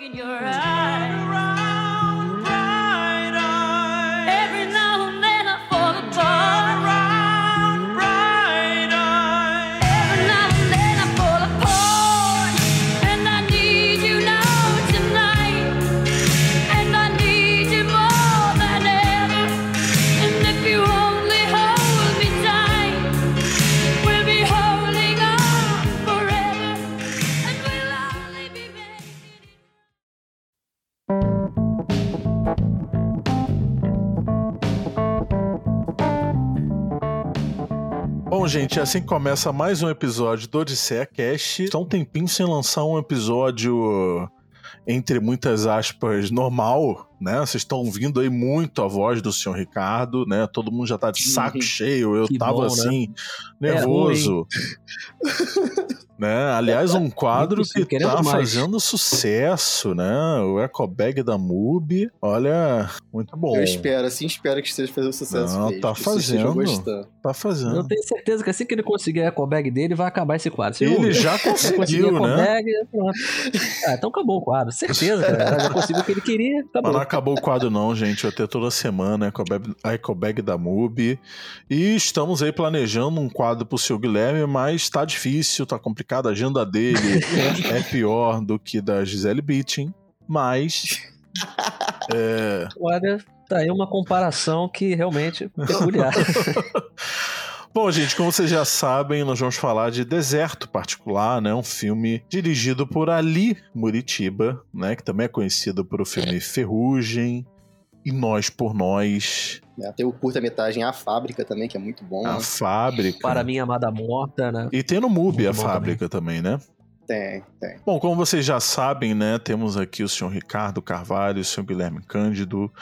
in your eyes. Gente, assim começa mais um episódio do Odisseia Cast. Está um tempinho sem lançar um episódio, entre muitas aspas, normal, né? Vocês estão ouvindo aí muito a voz do senhor Ricardo, né? Todo mundo já tá de saco cheio. Eu Que tava bom, né? assim, É nervoso. né? Aliás, um quadro que tá mais. fazendo sucesso, né? O Ecobag da MUBI. Olha, muito bom. Eu espero, assim espero que esteja fazendo sucesso. Não, mesmo, tá fazendo. Tá fazendo. Eu tenho certeza que assim que ele conseguir a ecobag dele, vai acabar esse quadro. Vocês Ele já Vai conseguir conseguiu, né? ecobag. Ah, então acabou o quadro. Certeza, cara. Já conseguiu o que ele queria, acabou. não acabou o quadro, não, gente. Vai ter toda semana a Ecobag, da MUBI. E estamos aí planejando um quadro pro seu Guilherme, mas tá difícil, tá complicado. A agenda dele é pior do que da Gisele Bündchen. Mas. É, Olha, tá aí uma comparação que realmente é peculiar. Bom, gente, como vocês já sabem, nós vamos falar de Deserto Particular, né? Um filme dirigido por Ali Muritiba, né? Que também é conhecido por o filme Ferrugem e Nós por Nós, né? Tem o curta-metragem A Fábrica também, que é muito bom. A né? Fábrica. Para minha amada morta, né? E tem no MUBI a fábrica também, né? Tem, tem. Bom, como vocês já sabem, né? Temos aqui o senhor Ricardo Carvalho, o senhor Guilherme Cândido.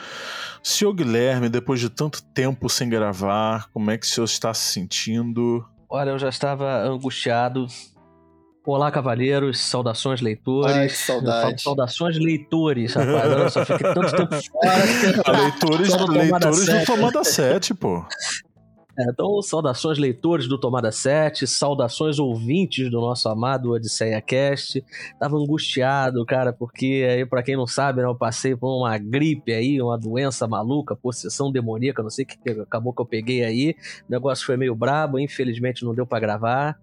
Senhor Guilherme, depois de tanto tempo sem gravar, como é que o senhor está se sentindo? Olha, eu já estava angustiado. Olá, cavalheiros, saudações leitores. Ai, Eu saudade. Saudações leitores, rapaz. Olha só, fiquei tanto tempo fora. Leitores, leitores do Sete. Tomada 7, pô. É, então, saudações leitores do Tomada 7, saudações ouvintes do nosso amado Odisseia Cast. Tava angustiado, cara, porque aí, pra quem não sabe, né, eu passei por uma gripe aí, uma doença maluca, possessão demoníaca, não sei o que acabou que eu peguei aí. O negócio foi meio brabo, infelizmente não deu pra gravar.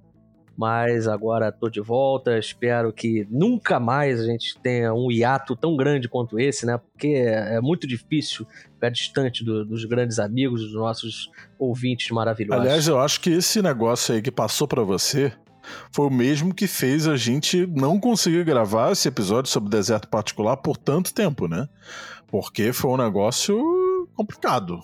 Mas agora tô de volta, espero que nunca mais a gente tenha um hiato tão grande quanto esse, né? Porque é muito difícil ficar distante do- dos grandes amigos, dos nossos ouvintes maravilhosos. Aliás, eu acho que esse negócio aí que passou pra você foi o mesmo que fez a gente não conseguir gravar esse episódio sobre deserto particular por tanto tempo, né? Porque foi um negócio complicado.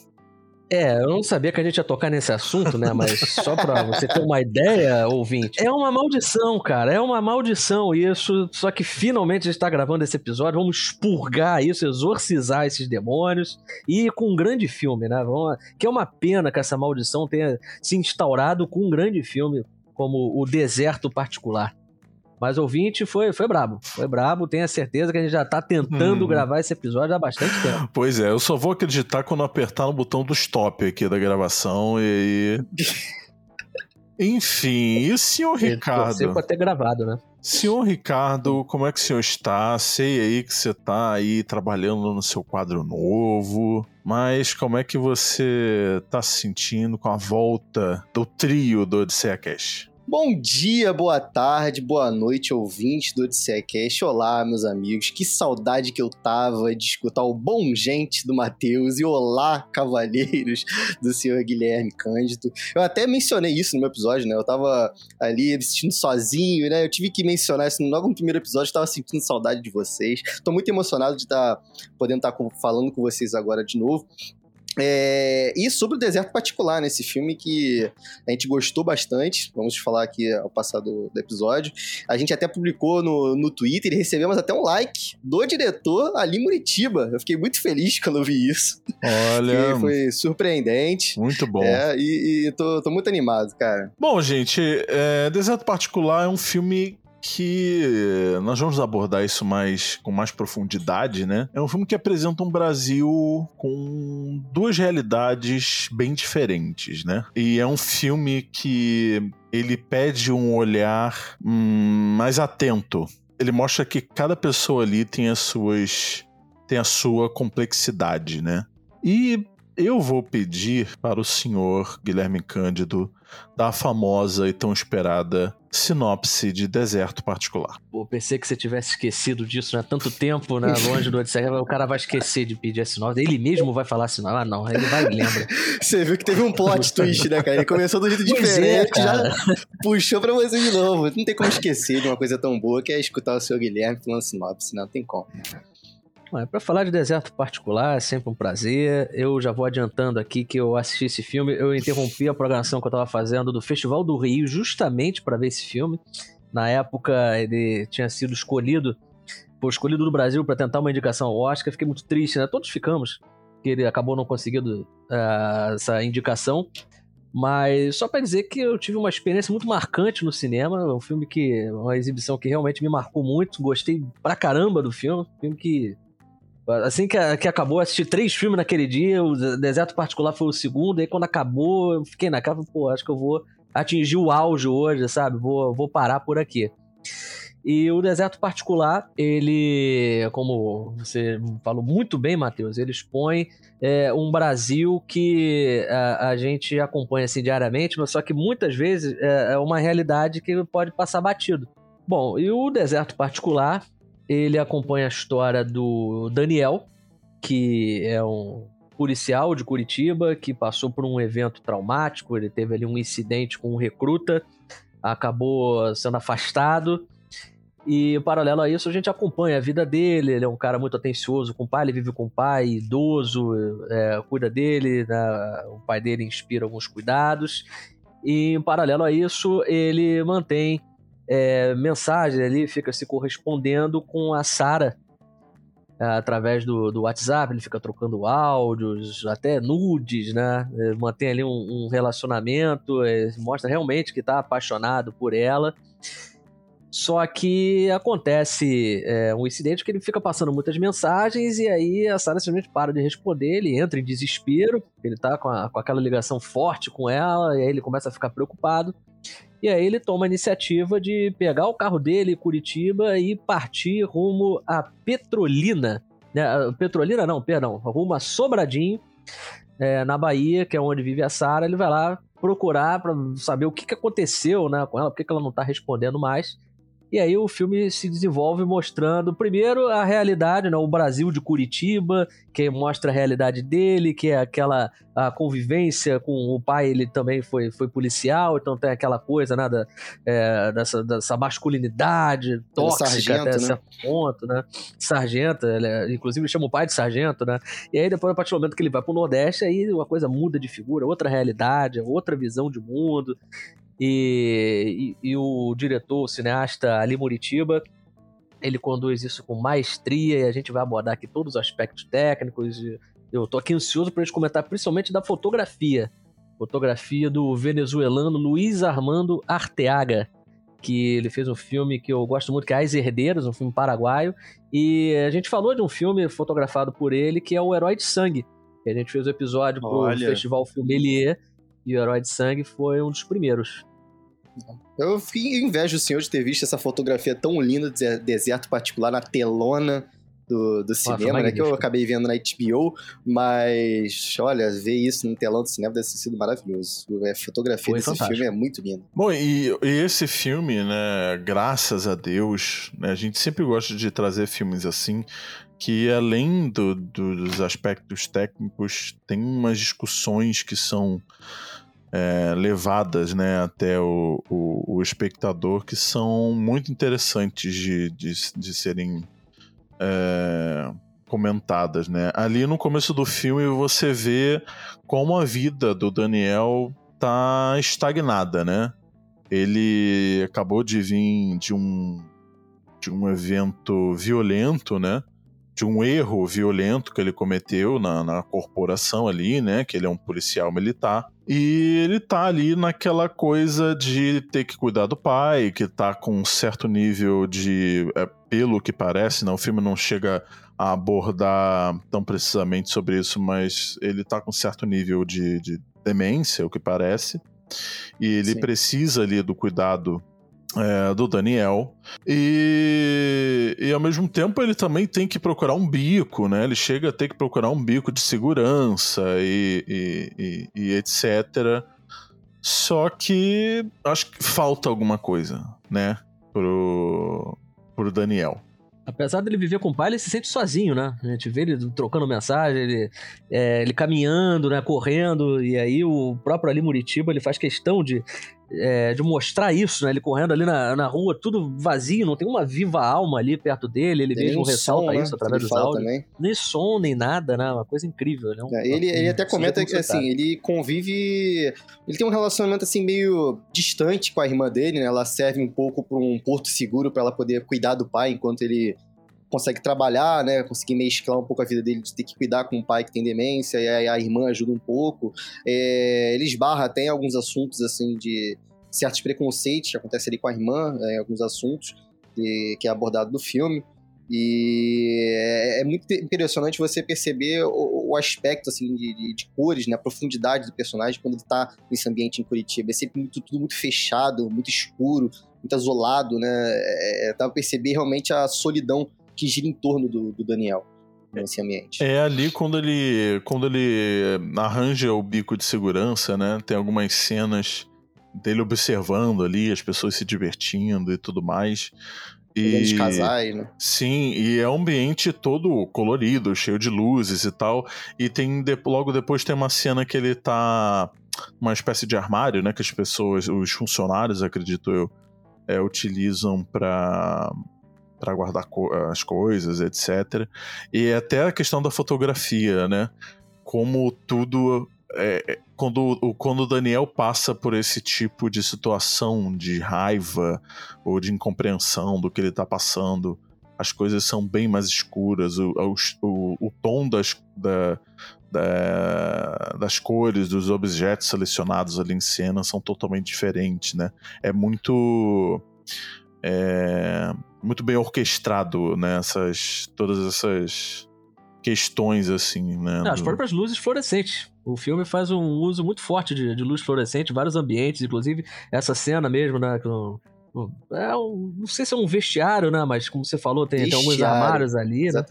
É, eu não sabia que a gente ia tocar nesse assunto, né? Mas só pra você ter uma ideia, ouvinte. É uma maldição, cara. É uma maldição isso. Só que finalmente a gente tá gravando esse episódio. Vamos expurgar isso, exorcizar esses demônios. E com um grande filme, né? Vamos... Que é uma pena que essa maldição tenha se instaurado com um grande filme como O Deserto Particular. Mas ouvinte foi, foi brabo. Foi brabo. Tenha certeza que a gente já tá tentando Hum. gravar esse episódio há bastante tempo. Pois é, eu só vou acreditar quando apertar no botão do stop aqui da gravação e. Enfim, e o senhor Ricardo? pra ter gravado, né? Senhor Ricardo, como é que o senhor está? Sei aí que você tá aí trabalhando no seu quadro novo, mas como é que você tá se sentindo com a volta do trio do Odisseia Cash? Bom dia, boa tarde, boa noite, ouvintes do Odisseia Cast. Olá, meus amigos. Que saudade que eu tava de escutar o bom gente do Matheus e olá, cavalheiros do senhor Guilherme Cândido. Eu até mencionei isso no meu episódio, né? Eu tava ali me sentindo sozinho, né? Eu tive que mencionar isso logo no primeiro episódio, eu tava sentindo saudade de vocês. Tô muito emocionado de estar podendo estar falando com vocês agora de novo. É, e sobre o deserto particular, nesse filme que a gente gostou bastante, vamos falar aqui ao passar do, do episódio. A gente até publicou no, no Twitter e recebemos até um like do diretor Ali Muritiba. Eu fiquei muito feliz quando eu vi isso, Olha, foi surpreendente. muito bom. É, e, e tô, tô muito animado, cara. Bom, gente, é, Deserto Particular é um filme que nós vamos abordar isso mais com mais profundidade, né? É um filme que apresenta um Brasil com duas realidades bem diferentes, né? E é um filme que ele pede um olhar hum, mais atento ele mostra que cada pessoa ali tem as suas tem a sua complexidade, né? E eu vou pedir para o senhor Guilherme Cândido da famosa e tão esperada sinopse de Deserto Particular. Pô, pensei que você tivesse esquecido disso, né? Tanto tempo, né? Longe do Odisseia, o cara vai esquecer de pedir a sinopse. Ele mesmo vai falar sinopse. Ah, não, ele vai e lembra. Você viu que teve um plot twist, né, cara? Ele começou do jeito Pois é, diferente, cara. já puxou pra você de novo. Não tem como esquecer de uma coisa tão boa que é escutar o seu Guilherme falando sinopse, não tem como. Para falar de Deserto Particular, é sempre um prazer. Eu já vou adiantando aqui que eu assisti esse filme. Eu interrompi a programação que eu estava fazendo do Festival do Rio justamente para ver esse filme. Na época, ele tinha sido escolhido, foi escolhido no Brasil para tentar uma indicação ao Oscar. Fiquei muito triste, né? Todos ficamos, que ele acabou não conseguindo ah, essa indicação. Mas só para dizer que eu tive uma experiência muito marcante no cinema. É um filme que. Uma exibição que realmente me marcou muito. Gostei pra caramba do filme. Um filme que Assim que, que acabou, assisti três filmes naquele dia, o Deserto Particular foi o segundo, aí quando acabou, eu fiquei naquela, pô, acho que eu vou atingir o auge hoje, sabe? Vou, vou parar por aqui. E o Deserto Particular, ele, como você falou muito bem, Matheus, ele expõe é, um Brasil que a, a gente acompanha assim diariamente, mas só que muitas vezes é, é uma realidade que pode passar batido. Bom, e o Deserto Particular, ele acompanha a história do Daniel, que é um policial de Curitiba que passou por um evento traumático, ele teve ali um incidente com um recruta, acabou sendo afastado. E paralelo a isso, a gente acompanha a vida dele. Ele é um cara muito atencioso com o pai, ele vive com o pai, idoso, é, cuida dele, né? o pai dele inspira alguns cuidados. E em paralelo a isso, ele mantém é, mensagens ali, fica se correspondendo com a Sara é, através do, do WhatsApp, ele fica trocando áudios, até nudes, né? É, Mantém ali um, um relacionamento, é, mostra realmente que está apaixonado por ela. Só que acontece é, um incidente que ele fica passando muitas mensagens e aí a Sarah simplesmente para de responder, ele entra em desespero, ele tá com, a- com aquela ligação forte com ela, e aí ele começa a ficar preocupado. E aí ele toma a iniciativa de pegar o carro dele Curitiba e partir rumo a Petrolina. Né? a Petrolina não, perdão, rumo a Sobradinho, é, na Bahia, que é onde vive a Sara. Ele vai lá procurar para saber o que, que aconteceu né, com ela, por que, que ela não tá respondendo mais. E aí o filme se desenvolve mostrando, primeiro, a realidade, né, o Brasil de Curitiba, que mostra a realidade dele, que é aquela a convivência com o pai, ele também foi, foi policial, então tem aquela coisa né, da, é, dessa, dessa masculinidade tóxica sargento, até né? certo ponto, né? Sargento, ele é- inclusive chama o pai de sargento, né? E aí depois, a partir do momento que ele vai pro Nordeste, aí uma coisa muda de figura, outra realidade, outra visão de mundo. E, e, e o diretor, o cineasta Ali Muritiba, ele conduz isso com maestria e a gente vai abordar aqui todos os aspectos técnicos. E eu tô aqui ansioso para gente comentar principalmente da fotografia. Fotografia do venezuelano Luiz Armando Arteaga, que ele fez um filme que eu gosto muito, que é As Herdeiras, um filme paraguaio. E a gente falou de um filme fotografado por ele, que é O Herói de Sangue. A gente fez o episódio pro Olha. Festival Filmelier, e O Herói de Sangue foi um dos primeiros. Eu fiquei invejo o senhor de ter visto essa fotografia tão linda do de- deserto particular na telona do, do cinema, né? Que eu acabei vendo na HBO, mas olha, ver isso no telão do cinema deve ter sido maravilhoso. A fotografia Foi desse fantástico. filme é muito linda. Bom, e, e esse filme, né, graças a Deus, né, a gente sempre gosta de trazer filmes assim, que além do- do- dos aspectos técnicos, tem umas discussões que são é, levadas né, até o, o, o espectador que são muito interessantes de, de, de serem é, comentadas. Né? Ali no começo do filme você vê como a vida do Daniel tá estagnada, né? Ele acabou de vir de um de um evento violento, né? De um erro violento que ele cometeu na, na corporação ali, né? Que ele é um policial militar. E ele tá ali naquela coisa de ter que cuidar do pai, que tá com um certo nível de. é, pelo que parece, né? O filme não chega a abordar tão precisamente sobre isso, mas ele tá com um certo nível de, de demência, o que parece. E ele Sim. precisa ali do cuidado é, do Daniel. E, e ao mesmo tempo ele também tem que procurar um bico, né? Ele chega a ter que procurar um bico de segurança e, e, e, etc. Só que acho que falta alguma coisa, né? Pro, pro Daniel. Apesar dele viver com o pai, ele se sente sozinho, né? A gente vê ele trocando mensagem, ele, é, ele caminhando, né? Correndo, e aí o próprio ali Muritiba, ele faz questão de, é, de mostrar isso, né? Ele correndo ali na, na rua, tudo vazio, não tem uma viva alma ali perto dele, ele Tem mesmo ressalta som, né, isso que através ele dos áudios. também. Nem som, nem nada, né? Uma coisa incrível. Ele, é um- É, ele, ele até um comenta que assim, inusitado. ele convive. Ele tem um relacionamento assim meio distante com a irmã dele, né? Ela serve um pouco para um porto seguro para ela poder cuidar do pai enquanto ele consegue trabalhar, né? Conseguir mesclar um pouco a vida dele de ter que cuidar com um pai que tem demência e a irmã ajuda um pouco. É, ele esbarra até em alguns assuntos assim de certos preconceitos que acontecem ali com a irmã, é, alguns assuntos que, que é abordado no filme. E é, é muito impressionante você perceber o, o aspecto assim de, de- de cores, né, a profundidade do personagem quando ele tá nesse ambiente em Curitiba. É sempre muito, tudo muito fechado, muito escuro, muito azulado, né? É, é, dá pra perceber realmente a solidão que gira em torno do, do Daniel nesse ambiente. É ali quando ele quando ele arranja o bico de segurança, né? Tem algumas cenas dele observando ali as pessoas se divertindo e tudo mais. E casais, né? sim, e é um ambiente todo colorido, cheio de luzes e tal. E tem de- logo depois tem uma cena que ele tá uma espécie de armário, né? Que as pessoas, os funcionários, acredito eu, é, utilizam para para guardar co- as coisas, etc. E até a questão da fotografia, né? Como tudo. é, é, quando, o- quando o Daniel passa por esse tipo de situação de raiva ou de incompreensão do que ele tá passando, as coisas são bem mais escuras, o, o, o tom das, da- da- das cores, dos objetos selecionados ali em cena são totalmente diferentes, né? É muito. é, muito bem orquestrado, né? Essas, todas essas questões, assim, né? Não, as próprias luzes fluorescentes. O filme faz um uso muito forte de, de luz fluorescente, vários ambientes, inclusive essa cena mesmo, né? que é um- não sei se é um vestiário, né? Mas como você falou, tem, tem alguns armários ali, né?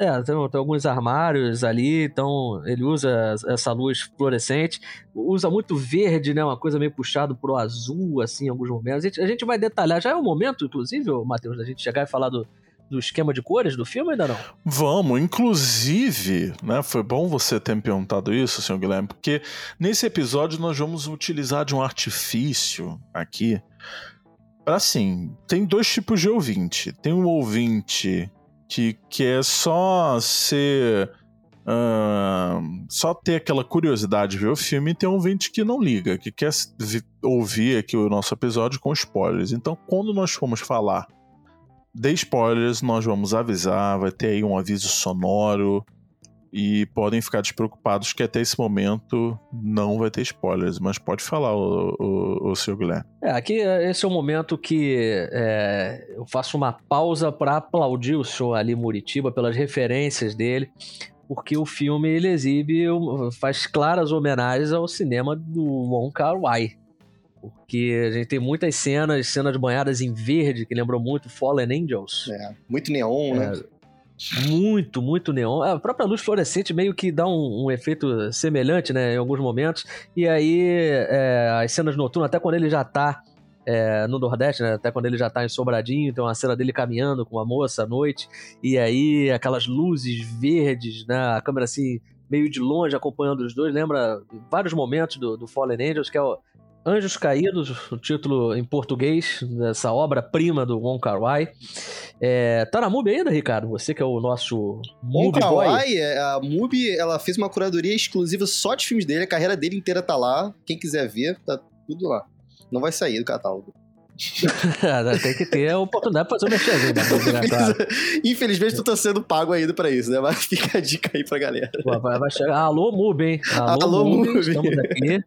É, tem, tem alguns armários ali, então ele usa essa luz fluorescente, usa muito verde, né? Uma coisa meio puxado pro azul, assim, em alguns momentos. A gente, a gente vai detalhar. Já é o momento, inclusive, Matheus, da gente chegar e falar do, do esquema de cores do filme ainda não? Vamos, inclusive, né? Foi bom você ter me perguntado isso, senhor Guilherme, porque nesse episódio nós vamos utilizar de um artifício aqui. Assim, tem dois tipos de ouvinte. Tem um ouvinte que quer só ser. ahn, só ter aquela curiosidade de ver o filme, e tem um ouvinte que não liga, que quer vi- ouvir aqui o nosso episódio com spoilers. Então, quando nós formos falar de spoilers, nós vamos avisar, vai ter aí um aviso sonoro. E podem ficar despreocupados que até esse momento não vai ter spoilers, mas pode falar, o, o, o seu Guilherme. É, aqui é- esse é o momento que é, eu faço uma pausa para aplaudir o senhor Ali Muritiba pelas referências dele, porque o filme ele exibe, faz claras homenagens ao cinema do Wong Kar Wai. Porque a gente tem muitas cenas, cenas banhadas em verde, que lembram muito Fallen Angels. É, muito neon, né? Muito, muito neon. A própria luz fluorescente meio que dá um, um efeito semelhante, né, em alguns momentos. E aí, é, as cenas noturnas, até quando ele já tá é, no Nordeste, né, até quando ele já tá em Sobradinho, tem uma cena dele caminhando com uma moça à noite. E aí, aquelas luzes verdes, né, a câmera assim, meio de longe acompanhando os dois. Lembra vários momentos do, do Fallen Angels, que é o Anjos Caídos, o título em português dessa obra-prima do Wong Kar Wai. É, tá na MUBI ainda, Ricardo? Você que é o nosso MUBI boy. Kawaii, é, a MUBI, ela fez uma curadoria exclusiva só de filmes dele, a carreira dele inteira tá lá. Quem quiser ver, tá tudo lá. Não vai sair do catálogo. Tem que ter a oportunidade de fazer o merchanzinho, né? Claro. Infelizmente, tu tá sendo pago ainda pra isso, né? Mas fica a dica aí pra galera. Vai, vai chegar. Alô, MUBI, hein? Alô, Alô, estamos aqui.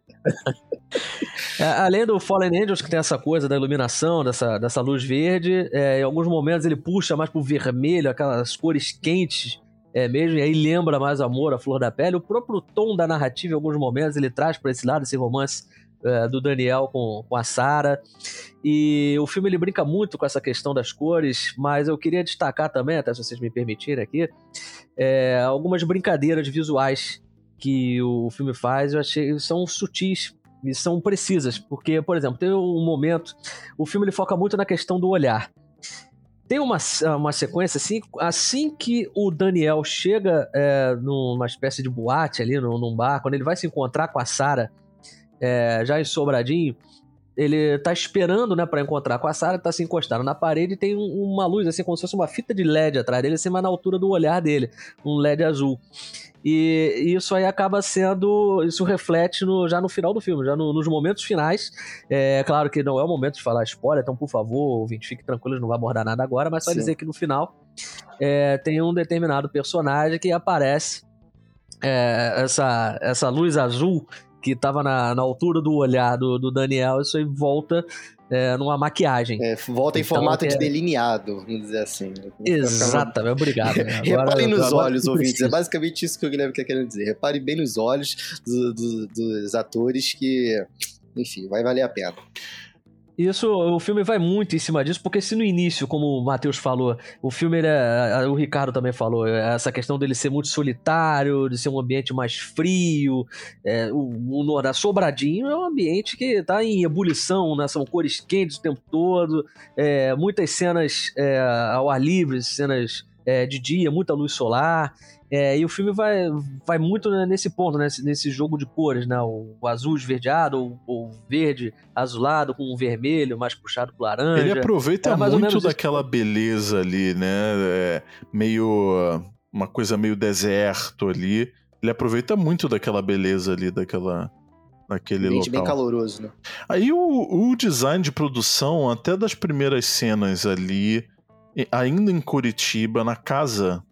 É, além do Fallen Angels, que tem essa coisa da iluminação, dessa, dessa luz verde, é, em alguns momentos ele puxa mais pro vermelho, aquelas cores quentes é mesmo, e aí lembra mais amor, a flor da pele. O próprio tom da narrativa, em alguns momentos, ele traz pra esse lado, esse romance é, do Daniel com, com a Sarah. E o filme ele brinca muito com essa questão das cores, mas eu queria destacar também, até se vocês me permitirem aqui, é, algumas brincadeiras visuais que o filme faz, eu achei são sutis e são precisas, porque, por exemplo, tem um momento, o filme ele foca muito na questão do olhar. Tem uma, uma sequência assim, assim que o Daniel chega é, numa espécie de boate ali, num, num bar, quando ele vai se encontrar com a Sarah, é, já em Sobradinho, ele tá esperando, né, para encontrar com a Sarah, tá se encostando na parede e tem um- uma luz, assim, como se fosse uma fita de LED atrás dele, assim, mas na altura do olhar dele, um LED azul. E isso aí acaba sendo. Isso reflete no- já no final do filme, já no- nos momentos finais. É claro que não é o momento de falar spoiler, então por favor, ouvinte, fique tranquilo, não vai abordar nada agora, mas só Sim. dizer que no final é, tem um determinado personagem que aparece é, essa, essa luz azul que estava na, na altura do olhar do, do Daniel, isso aí volta é, numa maquiagem. É, volta em Então, formato de é- delineado, vamos dizer assim. Exatamente, obrigado. né? Agora- Reparem nos agora olhos, ouvintes. É basicamente isso que o Guilherme quer querendo dizer. Reparem bem nos olhos do- do- dos atores que, enfim, vai valer a pena. Isso, o filme vai muito em cima disso, porque se no início, como o Matheus falou, o filme, ele é, o Ricardo também falou, é essa questão dele ser muito solitário, de ser um ambiente mais frio, é, o, o Nordá Sobradinho é um ambiente que tá em ebulição, né? São cores quentes o tempo todo, é, muitas cenas é, ao ar livre, cenas é, de dia, muita luz solar, é, e o filme vai, vai muito nesse ponto, né, nesse, jogo de cores, né? O, o azul esverdeado, o, o verde azulado com o vermelho mais puxado pro laranja. Ele aproveita ou muito menos isso. daquela beleza ali, né? É, meio. Uma coisa meio deserto ali. Ele aproveita muito daquela beleza ali, daquela. Daquele Ambiente bem local. caloroso, né? Aí o, o design de produção, até das primeiras cenas ali, ainda em Curitiba, na casa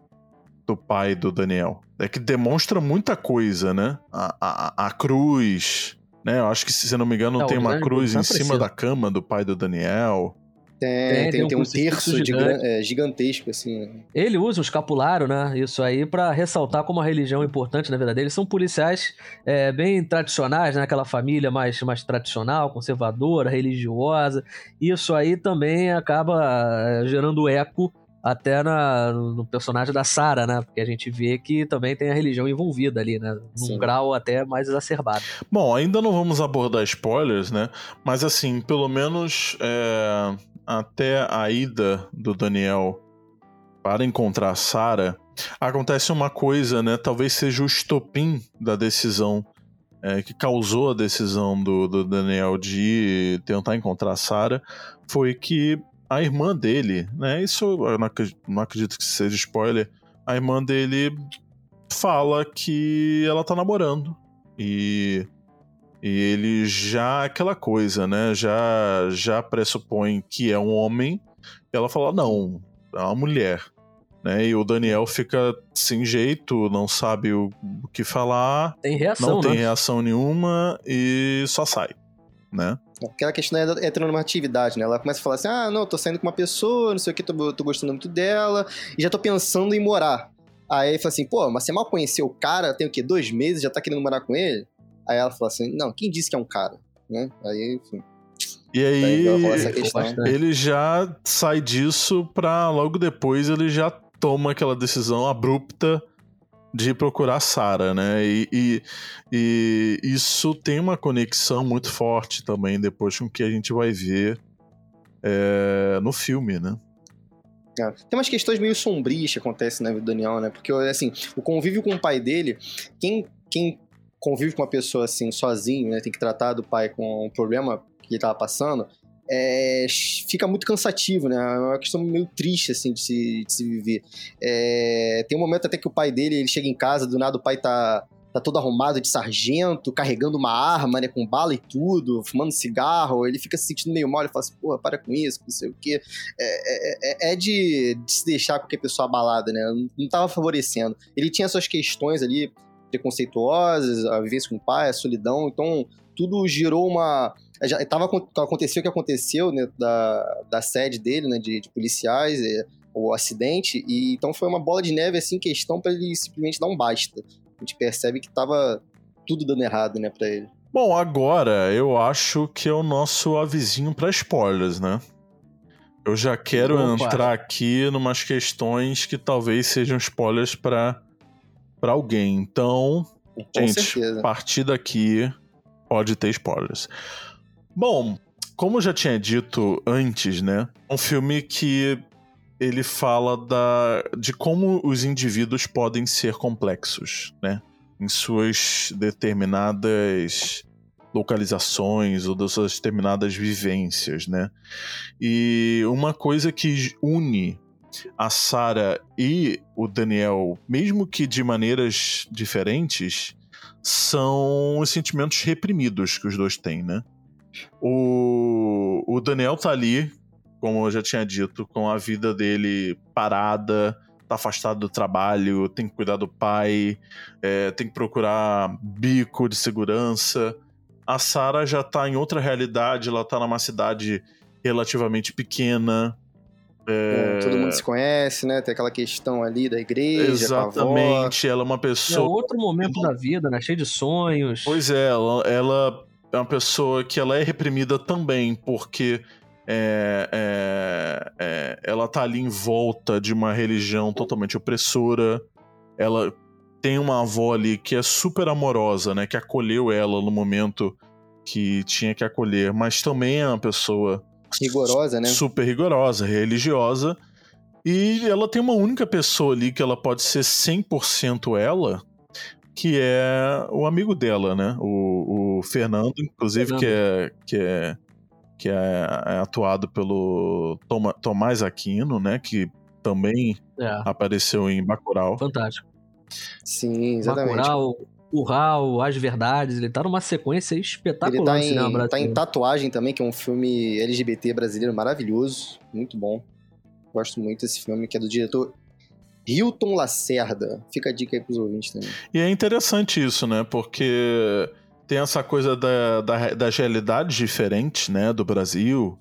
do pai do Daniel. É que demonstra muita coisa, né? A, a, a cruz, né? Eu acho que, se não me engano, Não, tem o uma cruz em é cima da cama do pai do Daniel. Tem, Tem, tem, tem um tem um terço de gigante. gran- é, gigantesco, assim. né? Ele usa um escapulário, né? Isso aí pra ressaltar como uma religião importante na vida dele. São policiais é, bem tradicionais, né? Aquela família mais, mais tradicional, conservadora, religiosa. Isso aí também acaba é, gerando eco até na- no personagem da Sarah, né? Porque a gente vê que também tem a religião envolvida ali, né? Num Sim. grau até mais exacerbado. Bom, ainda não vamos abordar spoilers, né? Mas assim, pelo menos é, até a ida do Daniel para encontrar a Sarah, acontece uma coisa, né? Talvez seja o estopim da decisão é, que causou a decisão do, do Daniel de tentar encontrar a Sarah, foi que a irmã dele, né? Isso eu não acredito, não acredito que seja spoiler. A irmã dele fala que ela tá namorando. E, e ele já aquela coisa, né? Já já pressupõe que é um homem. E ela fala não, é uma mulher, né? E o Daniel fica sem jeito, não sabe o, o que falar, Tem reação, não tem né? reação nenhuma e só sai, né? Aquela questão é da heteronormatividade, né? Ela começa a falar assim: ah, não, tô saindo com uma pessoa, não sei o que, tô, tô gostando muito dela, e já tô pensando em morar. Aí ele fala assim: pô, mas você mal conheceu o cara, tem o quê? Dois meses, já tá querendo morar com ele? Aí ela fala assim: não, quem disse que é um cara? Né? Aí, enfim. E aí ele já sai disso pra logo depois ele já toma aquela decisão abrupta de procurar a Sarah, né? E, e, e isso tem uma conexão muito forte também depois com o que a gente vai ver é, no filme, né? É. Tem umas questões meio sombrias que acontecem na vida do Daniel, né? Porque, assim, o convívio com o pai dele, quem, quem convive com uma pessoa assim, sozinho, né? Tem que tratar do pai com um problema que ele tava passando, é, fica muito cansativo, né? É uma questão meio triste, assim, de se, de se viver. É, tem um momento até que o pai dele, ele chega em casa, do nada o pai tá, tá todo arrumado de sargento, carregando uma arma, né? Com bala e tudo, fumando cigarro, ele fica se sentindo meio mal, ele fala assim, porra, para com isso, não sei o quê. É, é- é de, de se deixar qualquer pessoa abalada, né? Não, não tava favorecendo. Ele tinha suas questões ali preconceituosas, a vivência com o pai, a solidão, então tudo girou uma. Já tava, aconteceu o que aconteceu né, da, da sede dele, né, de, de policiais, é, o acidente, e então foi uma bola de neve assim, questão pra ele simplesmente dar um basta. A gente percebe que tava tudo dando errado, né, pra ele. Bom, agora eu acho que é o nosso avisinho para spoilers, né? Eu já quero Opa. entrar aqui numas questões que talvez sejam spoilers para para alguém. Então, Com gente, certeza. a partir daqui pode ter spoilers. Bom, como eu já tinha dito antes, né? Um filme que ele fala da, de como os indivíduos podem ser complexos, né? Em suas determinadas localizações ou das suas determinadas vivências, né? E uma coisa que une a Sarah e o Daniel, mesmo que de maneiras diferentes, são os sentimentos reprimidos que os dois têm, né? O, o Daniel tá ali, como eu já tinha dito, com a vida dele parada, tá afastado do trabalho, tem que cuidar do pai, é, tem que procurar bico de segurança. A Sarah já tá em outra realidade, ela tá numa cidade relativamente pequena. É, Todo mundo se conhece, né? Tem aquela questão ali da igreja, com a avó. Exatamente, ela é uma É pessoa. outro momento da vida, né? Cheio de sonhos. Pois é, ela, ela é uma pessoa que ela é reprimida também, porque é, é, é, ela tá ali em volta de uma religião totalmente opressora. Ela tem uma avó ali que é super amorosa, né? Que acolheu ela no momento que tinha que acolher, mas também é uma pessoa Rigorosa, né? super rigorosa, religiosa. E ela tem uma única pessoa ali que ela pode ser 100% ela, que é o amigo dela, né? O, o Fernando, inclusive, Fernando. que é que é que é, é atuado pelo Toma, Tomás Aquino, né? Que também É, apareceu em Bacurau. fantástico. Sim, exatamente. Bacurau, Curral, As Verdades, ele tá numa sequência espetacular Ele tá em, tá em Tatuagem também, que é um filme LGBT brasileiro maravilhoso. Muito bom. Gosto muito desse filme, que é do diretor Hilton Lacerda. Fica a dica aí pros ouvintes também. E é interessante isso, né? Porque tem essa coisa da, da- das realidades diferentes, né? Do Brasil,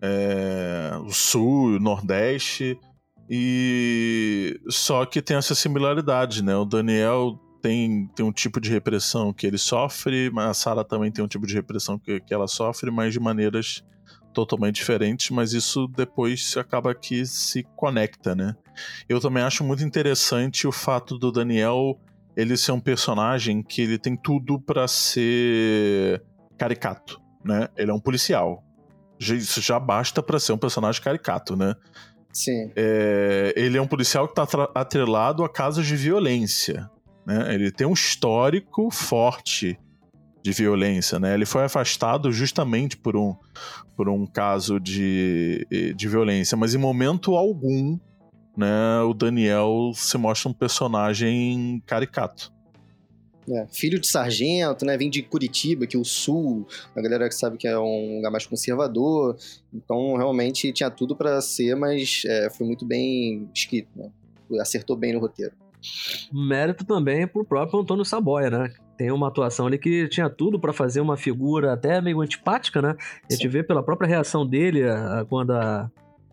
é, o Sul, o Nordeste, e só que tem essa similaridade, né? O Daniel tem, tem um tipo de repressão que ele sofre, mas a Sarah também tem um tipo de repressão que, que ela sofre, mas de maneiras totalmente diferentes, mas isso depois acaba que se conecta, né? Eu também acho muito interessante o fato do Daniel ele ser um personagem que ele tem tudo pra ser caricato, né? Ele é um policial. Isso já basta pra ser um personagem caricato, né? Sim. É, ele é um policial que tá atra- atrelado a casos de violência, né? Ele tem um histórico forte de violência, né? Ele foi afastado justamente por um, por um caso de, de violência, mas em momento algum, né, o Daniel se mostra um personagem caricato. É, filho de sargento, né? Vem de Curitiba, que é o sul, a galera que sabe que é um lugar mais conservador. Então, realmente tinha tudo pra ser, mas é, foi muito bem escrito, né? Acertou bem no roteiro. Mérito também pro próprio Antônio Saboia, né? Tem uma atuação ali que tinha tudo pra fazer uma figura até meio antipática, né? A gente Sim. vê pela própria reação dele a- quando a,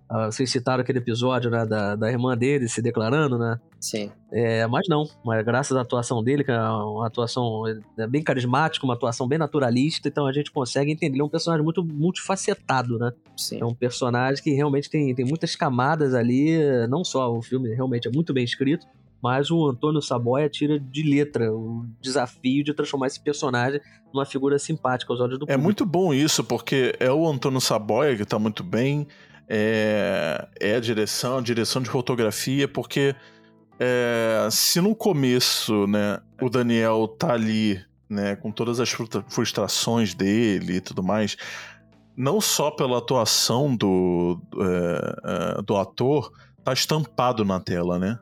a- vocês citaram aquele episódio né, da, da irmã dele se declarando, né? Sim. É, mas não, mas graças à atuação dele, que é uma atuação é, bem carismática, uma atuação bem naturalista, então a gente consegue entender. Ele é um personagem muito multifacetado, né? Sim. É um personagem que realmente tem, tem muitas camadas ali, não só o filme realmente é muito bem escrito, mas o Antônio Saboia tira de letra o desafio de transformar esse personagem numa figura simpática aos olhos do É público. muito bom isso, porque é o Antônio Saboia que tá muito bem, é, é a direção, a direção de fotografia, porque é, se no começo, né, o Daniel tá ali, né, com todas as frustra- frustrações dele e tudo mais, não só pela atuação do, é, é, do ator, tá estampado na tela, né?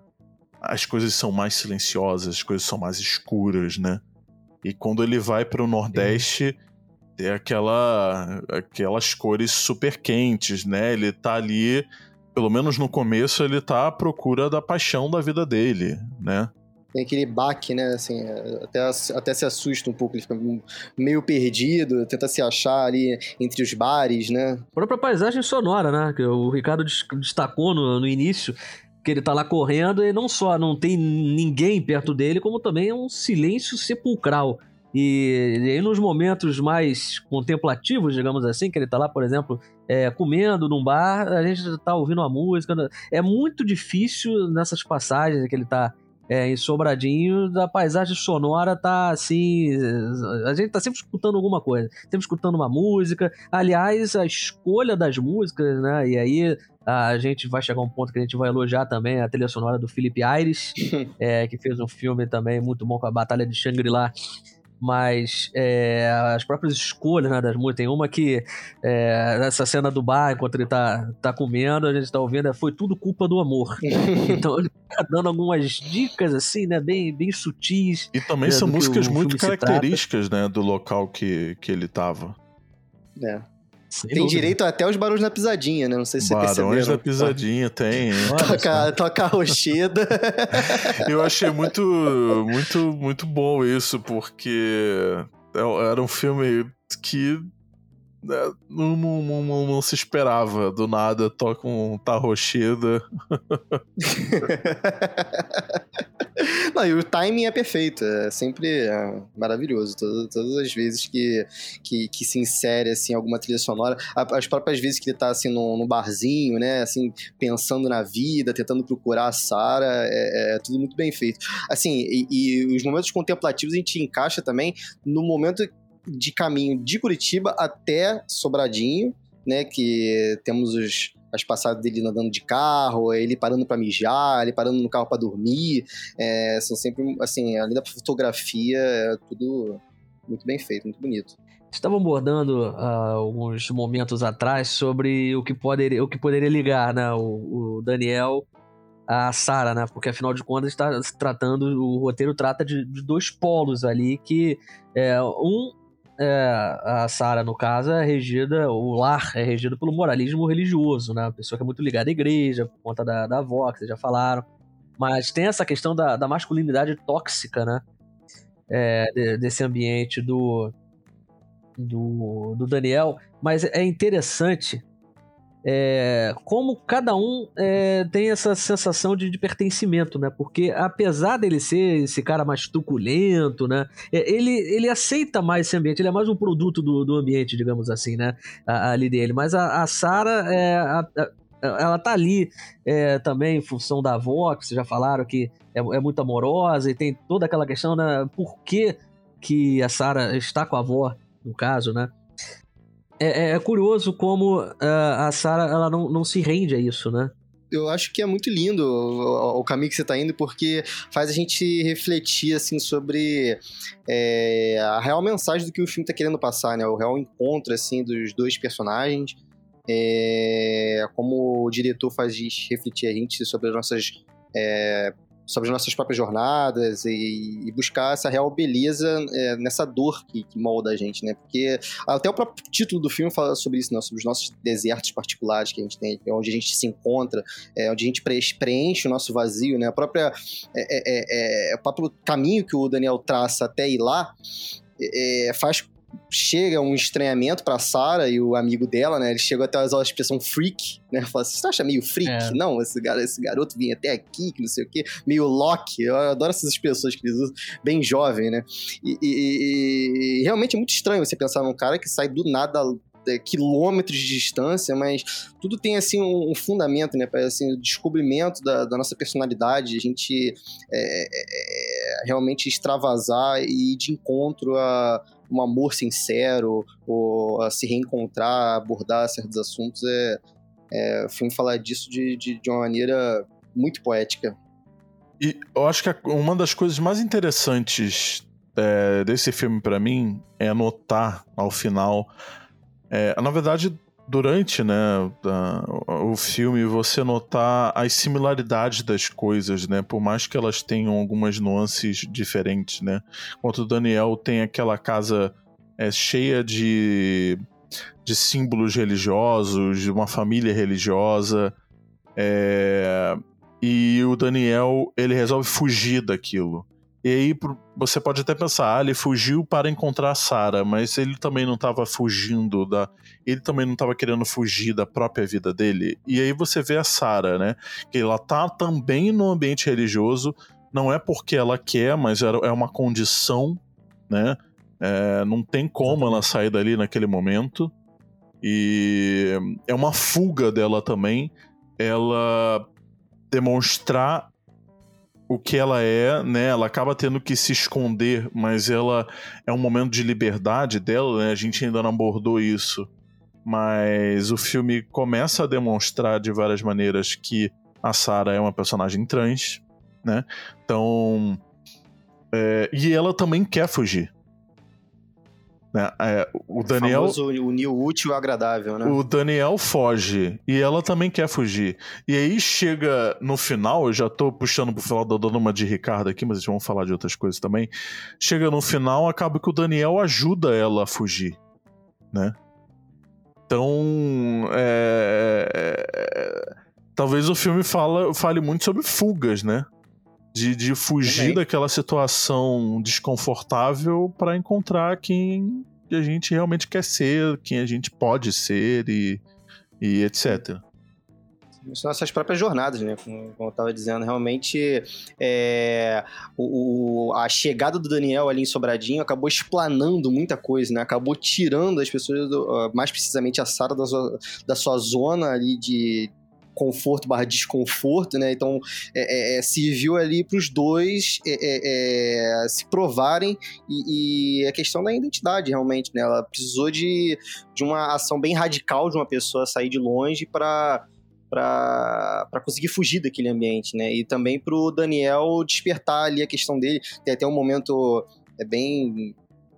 As coisas são mais silenciosas, as coisas são mais escuras, né? E quando ele vai para o Nordeste, tem aquela, aquelas cores super quentes, né? Ele tá ali, pelo menos no começo, ele tá à procura da paixão da vida dele, né? Tem aquele baque, né? Assim, é, até, até se assusta um pouco, ele fica meio perdido, tenta se achar ali entre os bares, né? A própria paisagem sonora, né? Que o Ricardo des- destacou no, no início, que ele tá lá correndo e não só não tem ninguém perto dele, como também é um silêncio sepulcral. E, e nos momentos mais contemplativos, digamos assim, que ele tá lá, por exemplo, é, comendo num bar, a gente tá ouvindo uma música. É muito difícil nessas passagens que ele tá é, em Sobradinho, da paisagem sonora tá assim. A gente tá sempre escutando alguma coisa, sempre escutando uma música. Aliás, a escolha das músicas, né? E aí a gente vai chegar a um ponto que a gente vai elogiar também a trilha sonora do Felipe Aires, é, que fez um filme também muito bom com a Batalha de Shangri-La mas é, as próprias escolhas né, das músicas. Tem uma que, é, nessa cena do bar, enquanto ele tá, tá comendo, a gente tá ouvindo, é, foi tudo culpa do amor. então ele tá dando algumas dicas, assim, né, bem, bem sutis. E também né, são músicas muito características, né, do local que, que ele tava. É. Sem Tem dúvida. direito até aos barulhos da pisadinha, né? Não sei se você Barões percebeu. da Pisadinha, tem. Toca, toca a rocheda. Eu achei muito, muito, muito bom isso, porque é- era um filme que não, não, não- não- não se esperava. Do nada, toca um Tarrocheda. Não, e o timing é perfeito, é sempre é, maravilhoso. Todas, todas as vezes que, que, que se insere assim, alguma trilha sonora, as próprias vezes que ele tá assim no, barzinho, né? Assim, pensando na vida, tentando procurar a Sarah, é, é tudo muito bem feito. Assim, e, e os momentos contemplativos a gente encaixa também no momento de caminho de Curitiba até Sobradinho, né? Que temos os, as passadas dele andando de carro, ele parando pra mijar, ele parando no carro pra dormir. É, são sempre, assim, além da fotografia, é tudo muito bem feito, muito bonito. Estavam abordando ah, alguns momentos atrás sobre o que poderia, o que poderia ligar né, o, o Daniel a Sarah, né? Porque afinal de contas está tratando, o roteiro trata de, de dois polos ali que é, um é, a Sarah no caso é regida, o lar é regido pelo moralismo religioso, né? Uma pessoa que é muito ligada à igreja por conta da, da avó que vocês já falaram, mas tem essa questão da, da masculinidade tóxica, né? É, de- desse ambiente do do, do Daniel, mas é interessante é, como cada um é, tem essa sensação de, de pertencimento, né? Porque apesar dele ser esse cara mais truculento, né? é, Ele, ele aceita mais esse ambiente, ele é mais um produto do, do ambiente, digamos assim, né? Ali dele. Mas a, a Sarah, é, a- a- ela tá ali é, também em função da avó, que vocês já falaram que é, é muito amorosa e tem toda aquela questão, né? Por que, que a Sarah está com a avó, no caso, né? É, é- é curioso como ah, a Sarah ela não, não se rende a isso, né? Eu acho que é muito lindo o, caminho que você tá indo, porque faz a gente refletir, assim, sobre é, a real mensagem do que o filme tá querendo passar, né? O real encontro, assim, dos dois personagens. É, como o diretor faz refletir a gente sobre as nossas... é, sobre as nossas próprias jornadas e, e buscar essa real beleza é, nessa dor que, que molda a gente, né? Porque até o próprio título do filme fala sobre isso, né? Sobre os nossos desertos particulares que a gente tem, é onde a gente se encontra, é onde a gente pre- preenche o nosso vazio, né? A própria, é, é, é, o próprio caminho que o Daniel traça até ir lá é, faz chega um estranhamento pra Sarah e o amigo dela, né? Eles chegam até usar a expressão freak, né? Fala assim, você acha meio freak? É. Não, esse, gar esse garoto vinha até aqui, que não sei o quê. Meio Loki. Eu adoro essas expressões que eles usam. Bem jovem, né? E, e- e- realmente é muito estranho você pensar num cara que sai do nada é, quilômetros de distância, mas tudo tem assim um, um fundamento, né? Assim, o descobrimento da, da nossa personalidade, a gente é, é, é, realmente extravasar e ir de encontro a um amor sincero, ou a se reencontrar, abordar certos assuntos. É, é, o filme fala disso de, de, de uma maneira muito poética. E eu acho que uma das coisas mais interessantes é, desse filme pra mim é notar ao final. é, na verdade, durante né, o filme, você notar as similaridades das coisas, né? Por mais que elas tenham algumas nuances diferentes, né? Enquanto o Daniel tem aquela casa é, cheia de, de símbolos religiosos, de uma família religiosa. É, e o Daniel, ele resolve fugir daquilo. E aí você pode até pensar, ah, ele fugiu para encontrar a Sarah, mas ele também não estava fugindo da. Ele também não estava querendo fugir da própria vida dele. E aí você vê a Sarah, né? Que ela tá também no ambiente religioso, não é porque ela quer, mas é uma condição, né? É, não tem como ela sair dali naquele momento. E é uma fuga dela também. Ela demonstrar o que ela é, né? Ela acaba tendo que se esconder, mas ela é um momento de liberdade dela, né? A gente ainda não abordou isso. Mas o filme começa a demonstrar de várias maneiras que a Sarah é uma personagem trans, né? Então. É, e ela também quer fugir. Né? É, o Daniel. O, famoso, unir o útil agradável, né? O Daniel foge e ela também quer fugir. E aí chega no final, eu já tô puxando pro final da dona de Ricardo aqui, mas vamos falar de outras coisas também. Chega no final, acaba que o Daniel ajuda ela a fugir, né? Então, é, é, talvez o filme fala, fale muito sobre fugas, né? De, de fugir Também. daquela situação desconfortável para encontrar quem a gente realmente quer ser, quem a gente pode ser e, e etc. São nossas próprias jornadas, né? Como, como eu estava dizendo, realmente é, o, o- a chegada do Daniel ali em Sobradinho acabou explanando muita coisa, né? Acabou tirando as pessoas, do- ah, mais precisamente a Sara da, da sua zona ali de conforto barra desconforto, né? Então é, é, é, serviu ali para os dois é, é, é, se provarem e, e a questão da identidade realmente, né? Ela precisou de, de uma ação bem radical de uma pessoa sair de longe para para conseguir fugir daquele ambiente, né? E também pro Daniel despertar ali a questão dele. Tem até um momento é bem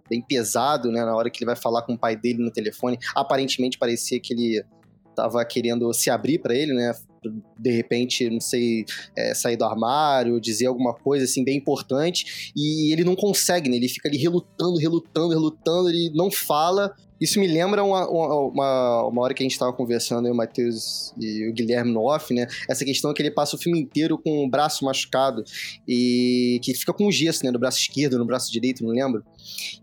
bem pesado, né, na hora que ele vai falar com o pai dele no telefone. Aparentemente parecia que ele tava querendo se abrir para ele, né? De repente, não sei, é, sair do armário, dizer alguma coisa assim bem importante, e ele não consegue, né? Ele fica ali relutando, relutando, relutando, ele não fala. Isso me lembra uma, uma, uma, hora que a gente tava conversando, eu, o Matheus e o Guilherme no off, né? Essa questão que ele passa o filme inteiro com o braço machucado e que fica com gesso, né? No braço esquerdo, no braço direito, não lembro.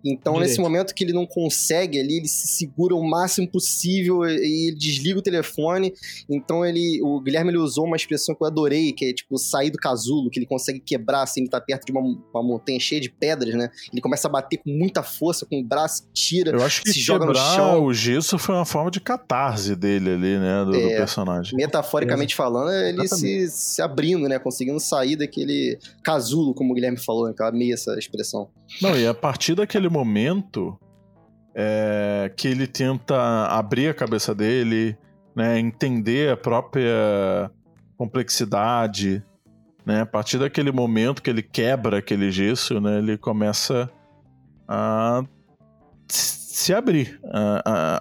Então, Direito. nesse momento que ele não consegue ali, ele se segura o máximo possível e ele desliga o telefone. Então, ele, o Guilherme ele usou uma expressão que eu adorei, que é tipo sair do casulo, que ele consegue quebrar assim, ele tá perto de uma, uma montanha cheia de pedras, né? Ele começa a bater com muita força com o braço, tira. Se joga no quebrar chão. o gesso foi uma forma de catarse dele ali, né? Do, do É. personagem. Metaforicamente falando, ele se, se abrindo, né? Conseguindo sair daquele casulo, como o Guilherme falou, né? Que eu amei essa expressão. Não, e a partir daquele momento é, que ele tenta abrir a cabeça dele, né, entender a própria complexidade, né, a partir daquele momento que ele quebra aquele gesso, né, ele começa a se abrir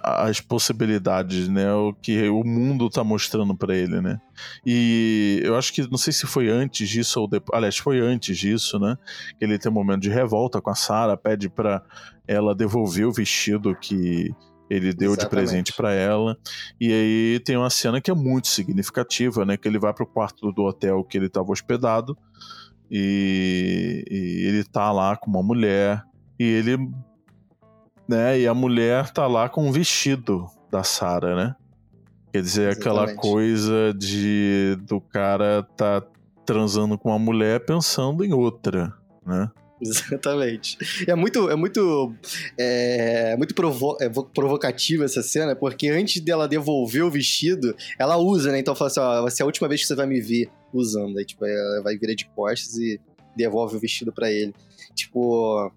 às possibilidades, né, o que o mundo tá mostrando pra ele, né. E eu acho que não sei se foi antes disso ou depois, aliás, foi antes disso, né, que ele tem um momento de revolta com a Sarah, pede pra ela devolver o vestido que ele deu de Exatamente. presente pra ela. E aí tem uma cena que é muito significativa, né, que ele vai pro quarto do hotel que ele estava hospedado e, e ele tá lá com uma mulher e ele né, e a mulher tá lá com um vestido da Sarah, né? Quer dizer, aquela Exatamente. coisa de do cara tá transando com uma mulher pensando em outra, né? Exatamente. E é muito, é muito, é, muito provo é, vo- provocativa essa cena, porque antes dela devolver o vestido, ela usa, né? Então fala assim, ó, vai ser a última vez que você vai me ver usando. Aí, tipo, ela vai virar de costas e devolve o vestido pra ele. Tipo...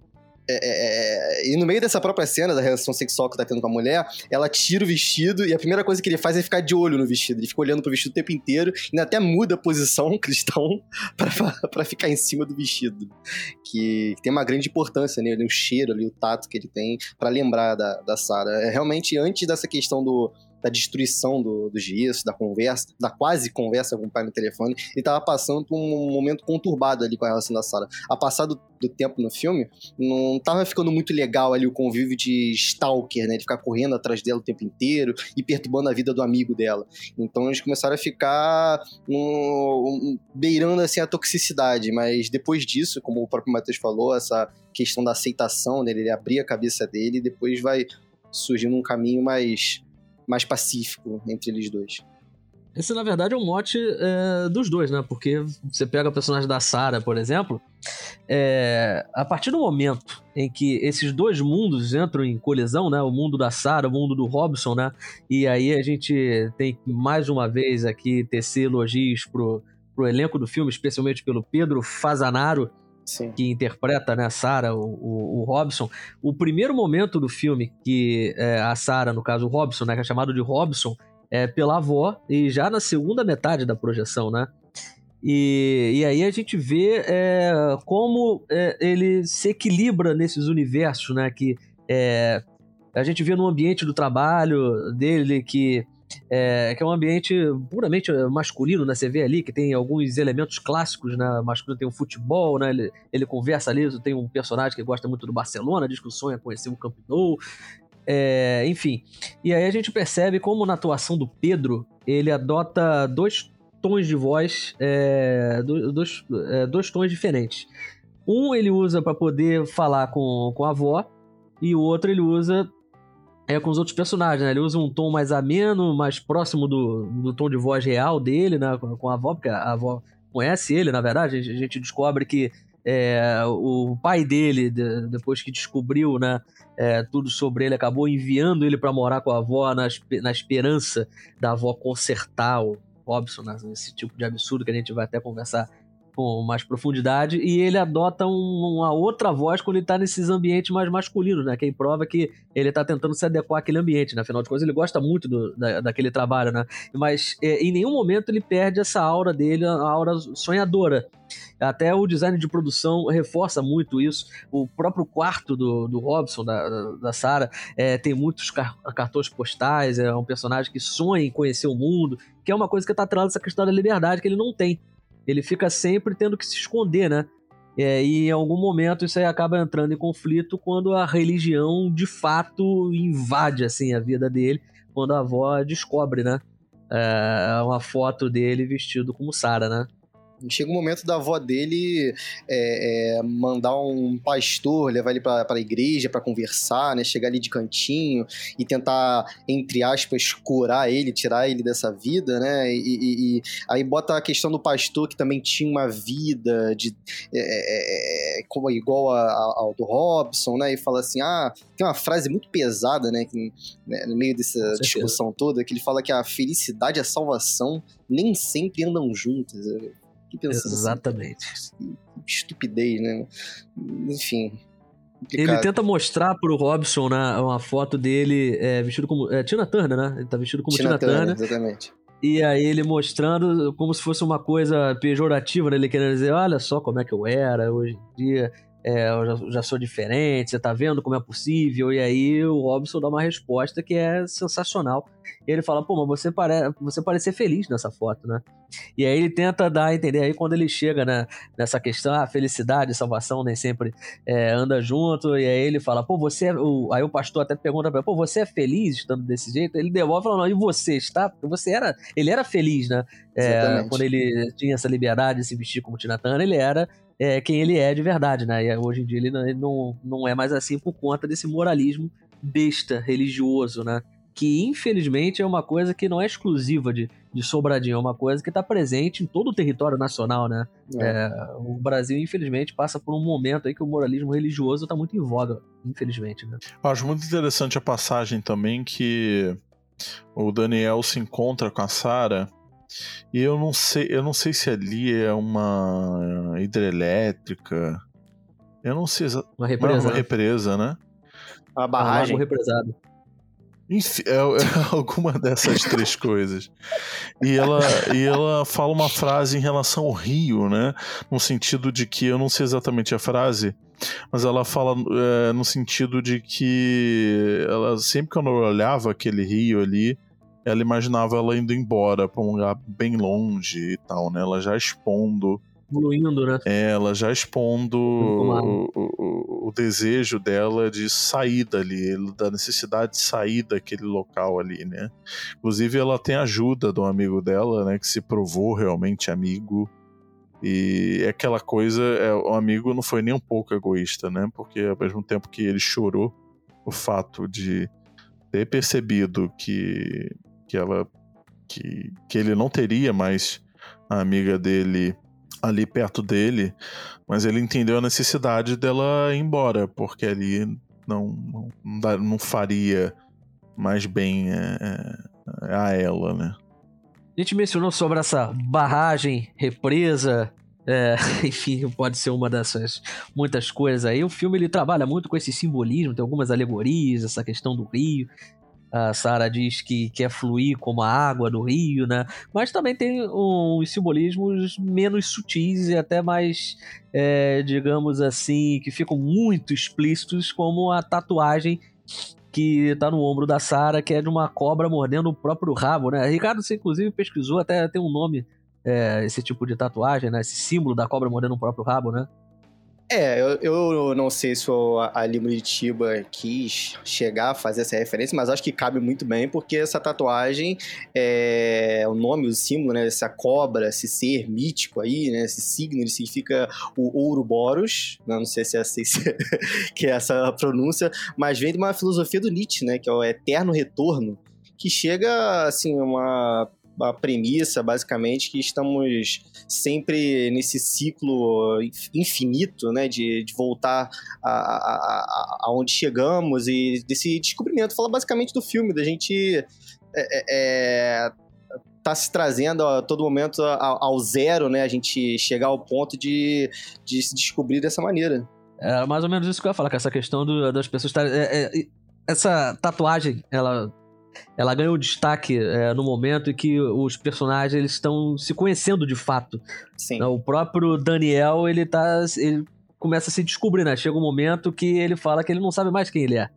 é, é, é, e no meio dessa própria cena da relação sexual que tá tendo com a mulher, ela tira o vestido e a primeira coisa que ele faz é ficar de olho no vestido. Ele fica olhando pro vestido o tempo inteiro e até muda a posição cristão pra ficar em cima do vestido que, que tem uma grande importância nele, o cheiro ali, o tato que ele tem pra lembrar da, da Sarah. É, realmente, antes dessa questão do, da destruição do, do gesso, da conversa, da quase conversa com o pai no telefone, ele tava passando por um momento conturbado ali com a relação da Sarah. A passar do, tempo no filme, não tava ficando muito legal ali o convívio de stalker, né? De ficar correndo atrás dela o tempo inteiro e perturbando a vida do amigo dela. Então eles começaram a ficar no- um- beirando assim a toxicidade, mas depois disso, como o próprio Matheus falou, essa questão da aceitação dele, ele abrir a cabeça dele e depois vai surgindo um caminho mais mais pacífico entre eles dois. Esse, na verdade, é um mote é, dos dois, né? Porque você pega o personagem da Sarah, por exemplo, é, a partir do momento em que esses dois mundos entram em colisão, né? O mundo da Sarah, o mundo do Robson, né? E aí a gente tem mais uma vez aqui tecer elogios pro, pro elenco do filme, especialmente pelo Pedro Fazanaro, Sim. que interpreta né, Sarah, o, o, o Robson. O primeiro momento do filme que é, a Sarah, no caso o Robson, né, que é chamado de Robson, é pela avó, e já na segunda metade da projeção, né? E, e aí a gente vê é, como é, ele se equilibra nesses universos, né? Que é, a gente vê no ambiente do trabalho dele que é, que é um ambiente puramente masculino, né? Você vê ali que tem alguns elementos clássicos, né? Masculino tem o futebol, né? Ele, ele conversa ali, tem um personagem que gosta muito do Barcelona, diz que o sonho é conhecer o Camp Nou. É, enfim. E aí a gente percebe como na atuação do Pedro, ele adota dois tons de voz, é, dois, é, dois tons diferentes. Um ele usa para poder falar com, com a avó, e o outro ele usa é com os outros personagens, né? Ele usa um tom mais ameno, mais próximo do, do tom de voz real dele, né? Com, com a avó, porque a avó conhece ele, na verdade. A gente descobre que é, o pai dele, de, depois que descobriu né, é, tudo sobre ele, acabou enviando ele para morar com a avó na, na esperança da avó consertar o Robson, né, esse tipo de absurdo que a gente vai até conversar com mais profundidade, e ele adota um, uma outra voz quando ele tá nesses ambientes mais masculinos, né? Quem prova que ele tá tentando se adequar àquele ambiente, né? Afinal de contas, ele gosta muito do, da, daquele trabalho, né? Mas é, em nenhum momento ele perde essa aura dele, a aura sonhadora. Até o design de produção reforça muito isso. O próprio quarto do, do Robson, da, da, Sarah, é, tem muitos car cartões postais, é um personagem que sonha em conhecer o mundo, que é uma coisa que tá atrelada essa questão da liberdade que ele não tem ele fica sempre tendo que se esconder, né? É, e em algum momento isso aí acaba entrando em conflito quando a religião de fato invade assim a vida dele, quando a avó descobre, né? É, uma foto dele vestido como Sara, né? Chega o um momento da avó dele é, é, mandar um pastor, levar ele pra, pra igreja para conversar, né? Chegar ali de cantinho e tentar, entre aspas, curar ele, tirar ele dessa vida, né? E, e, e aí bota a questão do pastor que também tinha uma vida de, é, é, é como igual a, a, ao do Robson, né? E fala assim: ah, tem uma frase muito pesada, né? Que, né no meio dessa discussão toda, que ele fala que a felicidade e a salvação nem sempre andam juntas. Exatamente. Assim, que estupidez, né? Enfim. Complicado. Ele tenta mostrar pro Robson né, uma foto dele é, vestido como. É, Tina Turner, né? Ele tá vestido como Tina, Tina Turner. Turner. Exatamente. E aí ele mostrando como se fosse uma coisa pejorativa, né? Ele querendo dizer, olha só como é que eu era hoje em dia é, eu já, já, sou diferente, você tá vendo como é possível? E aí o Robson dá uma resposta que é sensacional. Ele fala, pô, mas você, pare... você parece ser feliz nessa foto, né? E aí ele tenta dar a entender, aí quando ele chega né, nessa questão, a ah, felicidade, salvação nem sempre é, anda junto, e aí ele fala, pô, você é... o... aí o pastor até pergunta pra ele, pô, você é feliz estando desse jeito? Ele devolve e fala, não, e você está? Porque você era, ele era feliz, né? É, quando ele tinha essa liberdade de se vestir como Tina Turner, ele era é, quem ele é de verdade, né? E hoje em dia ele não, ele não, não é mais assim por conta desse moralismo besta, religioso, né? Que infelizmente é uma coisa que não é exclusiva de, de Sobradinho, é uma coisa que está presente em todo o território nacional, né? É. É, o Brasil, infelizmente, passa por um momento aí que o moralismo religioso está muito em voga, infelizmente, né? Acho muito interessante a passagem também que o Daniel se encontra com a Sara e eu não sei, eu não sei se ali é uma hidrelétrica. Eu não sei exatamente. Uma represa. Uma represa, né? Uma barragem. Um represado. Enfim, é, é alguma dessas três coisas. E ela, e ela fala uma frase em relação ao rio, né? No sentido de que, eu não sei exatamente a frase, mas ela fala é, no sentido de que ela sempre que eu olhava aquele rio ali, ela imaginava ela indo embora para um lugar bem longe e tal, né? Ela já expondo. Evoluindo, né? É, ela já expondo o, o, o, desejo dela de sair dali, da necessidade de sair daquele local ali, né? Inclusive, ela tem ajuda de um amigo dela, né? Que se provou realmente amigo. E é aquela coisa, é, o amigo não foi nem um pouco egoísta, né? Porque ao mesmo tempo que ele chorou o fato de ter percebido que que ela que, que ele não teria mais a amiga dele ali perto dele, mas ele entendeu a necessidade dela ir embora, porque ali não, não, não, faria mais bem é, é, a ela, né? A gente mencionou sobre essa barragem, represa, é, enfim, pode ser uma dessas muitas coisas aí. O filme ele trabalha muito com esse simbolismo, tem algumas alegorias, essa questão do rio. A Sarah diz que quer fluir como a água do rio, né? Mas também tem uns simbolismos menos sutis e até mais, é, digamos assim, que ficam muito explícitos, como a tatuagem que tá no ombro da Sarah, que é de uma cobra mordendo o próprio rabo, né? Ricardo, você inclusive pesquisou, até tem um nome, é, esse tipo de tatuagem, né? Esse símbolo da cobra mordendo o próprio rabo, né? É, eu, eu não sei se o Ali Muritiba quis chegar a fazer essa referência, mas acho que cabe muito bem, porque essa tatuagem, é, o nome, o símbolo, né, essa cobra, esse ser mítico aí, né, esse signo, ele significa o Ouroboros, né, não sei se é assim que é essa pronúncia, mas vem de uma filosofia do Nietzsche, né, que é o eterno retorno, que chega, assim, uma a premissa, basicamente, que estamos sempre nesse ciclo infinito, né, de, de voltar a, a, a, aonde chegamos e desse descobrimento. Fala basicamente do filme, da gente é, é, tá se trazendo a todo momento ao, zero, né, a gente chegar ao ponto de, de se descobrir dessa maneira. É mais ou menos isso que eu ia falar, com essa questão do, das pessoas estarem... É, é, essa tatuagem, ela ela ganhou destaque é, no momento em que os personagens eles estão se conhecendo de fato. Sim. O próprio Daniel, ele tá. Ele começa a se descobrir, né? Chega um momento que ele fala que ele não sabe mais quem ele é.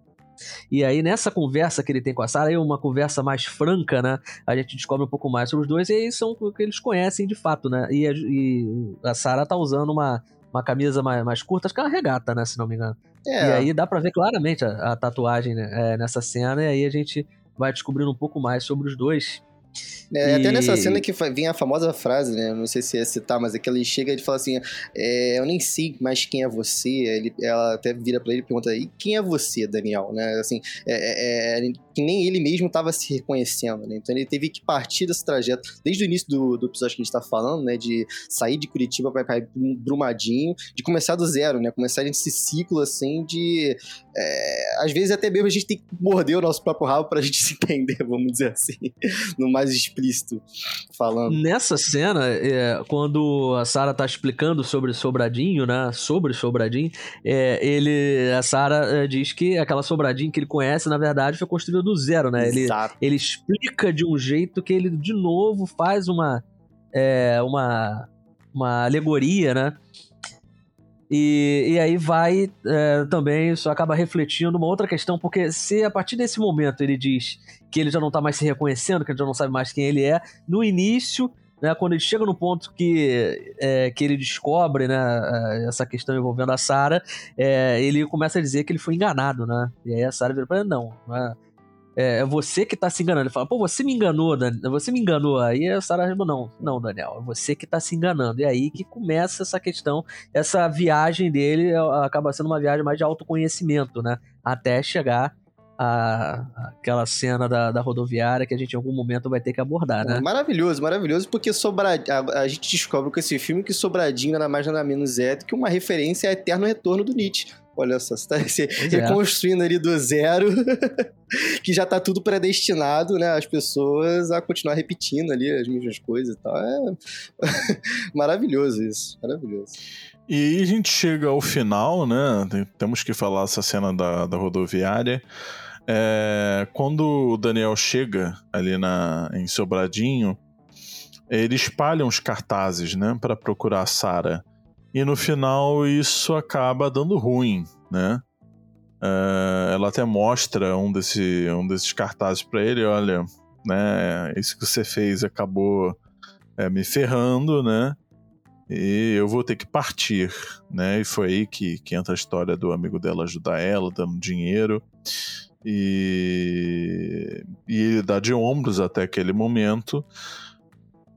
E aí, nessa conversa que ele tem com a Sarah, aí uma conversa mais franca, né? A gente descobre um pouco mais sobre os dois, e aí são o que eles conhecem de fato, né? E a, e a Sarah tá usando uma, uma camisa mais, mais curta, acho que é uma regata, né? Se não me engano. É. E aí dá pra ver claramente a, a tatuagem né, é, nessa cena, e aí a gente vai descobrindo um pouco mais sobre os dois. É, e... Até nessa cena que vem a famosa frase, né? Não sei se ia citar, mas é que ele chega e fala assim: é, Eu nem sei mais quem é você. Ele, ela até vira pra ele e pergunta: E quem é você, Daniel? Né? Assim, é, é, que nem ele mesmo estava se reconhecendo, né? Então ele teve que partir desse trajeto, desde o início do, do episódio que a gente tá falando, né? De sair de Curitiba para ir Brumadinho, de começar do zero, né? Começar esse ciclo, assim, de. É, às vezes até mesmo a gente tem que morder o nosso próprio rabo pra gente se entender, vamos dizer assim, no mais explícito falando. Nessa cena, é, quando a Sarah tá explicando sobre Sobradinho, né? Sobre Sobradinho, é, ele. A Sarah diz que aquela Sobradinho que ele conhece, na verdade, foi construída do zero, né? Ele, Exato. ele explica de um jeito que ele, de novo, faz uma. É, uma. Uma alegoria, né? E, e aí vai é, também, isso acaba refletindo uma outra questão, porque se a partir desse momento ele diz que ele já não tá mais se reconhecendo, que ele já não sabe mais quem ele é, no início, né, quando ele chega no ponto que, é, que ele descobre né, essa questão envolvendo a Sarah, é, ele começa a dizer que ele foi enganado, né? E aí a Sarah vira pra ele, não, não é, é você que tá se enganando. Ele fala, pô, você me enganou, Dan... você me enganou. Aí a Sarah responde, não, não, Daniel, é você que tá se enganando. E aí que começa essa questão, essa viagem dele acaba sendo uma viagem mais de autoconhecimento, né? Até chegar a, aquela cena da, da, rodoviária que a gente em algum momento vai ter que abordar, né? Maravilhoso, maravilhoso, porque Sobrad... a, a gente descobre com esse filme que Sobradinho nada mais nada menos é do que uma referência ao eterno retorno do Nietzsche. Olha só, você tá se reconstruindo é. ali do zero, que já tá tudo predestinado, né? As pessoas a continuar repetindo ali as mesmas coisas e tal. É maravilhoso isso, maravilhoso. E aí a gente chega ao final, né? Temos que falar essa cena da, da rodoviária. É, quando o Daniel chega ali na, em Sobradinho, ele espalha uns cartazes, né? para procurar a Sarah. E no final isso acaba dando ruim, né? Uh, ela até mostra um, desse, um desses cartazes para ele, olha, né? Isso que você fez acabou é, me ferrando, né? E eu vou ter que partir, né? E foi aí que, que entra a história do amigo dela ajudar ela, dando dinheiro. E, e ele dá de ombros até aquele momento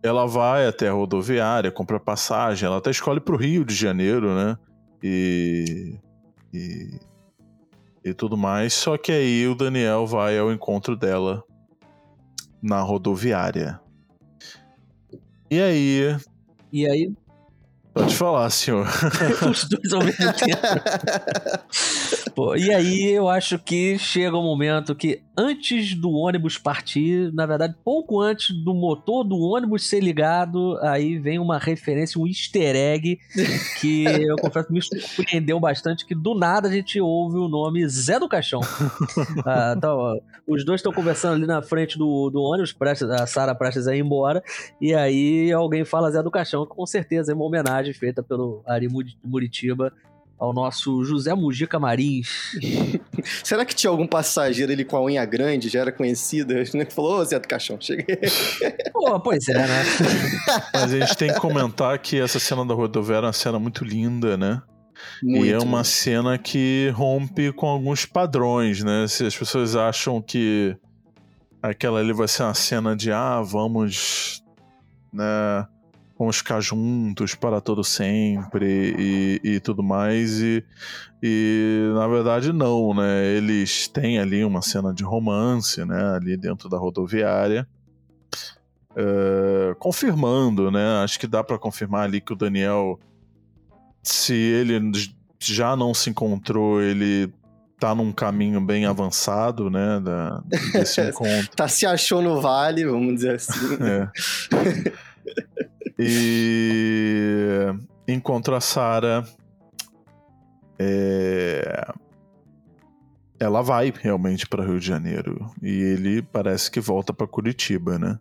ela vai até a rodoviária, compra passagem, ela até escolhe para o Rio de Janeiro, né? E, e, e tudo mais. Só que aí o Daniel vai ao encontro dela na rodoviária, E aí? E aí, Pode falar, senhor. os dois ao mesmo tempo. Pô, e aí eu acho que chega um momento que antes do ônibus partir, na verdade, pouco antes do motor do ônibus ser ligado, aí vem uma referência, um easter egg, que eu confesso que me surpreendeu bastante, que do nada a gente ouve o nome Zé do Caixão. Ah, então, ó, os dois estão conversando ali na frente do, do ônibus, prestes, a Sara prestes a ir embora, e aí alguém fala Zé do Caixão, que com certeza é uma homenagem feita pelo Ari Muri- Muritiba ao nosso José Mujica Marins. Será que tinha algum passageiro ali com a unha grande, já era conhecida, né? que falou, ô Zé do Caixão, cheguei. Pô, pois é, né? Mas a gente tem que comentar que essa cena da rodoviária é uma cena muito linda, né? Muito. E é uma cena que rompe com alguns padrões, né? Se as pessoas acham que aquela ali vai ser uma cena de ah, vamos, né? Vamos ficar juntos para todo sempre e, e tudo mais. E, e na verdade não, né? Eles têm ali uma cena de romance, né? Ali dentro da rodoviária. Eh, confirmando, né? Acho que dá para confirmar ali que o Daniel se ele já não se encontrou, ele tá num caminho bem avançado, né, da, desse encontro. Tá se achou no vale, vamos dizer assim. É. E encontra a Sarah. É, Ela vai realmente para Rio de Janeiro e ele parece que volta para Curitiba, né?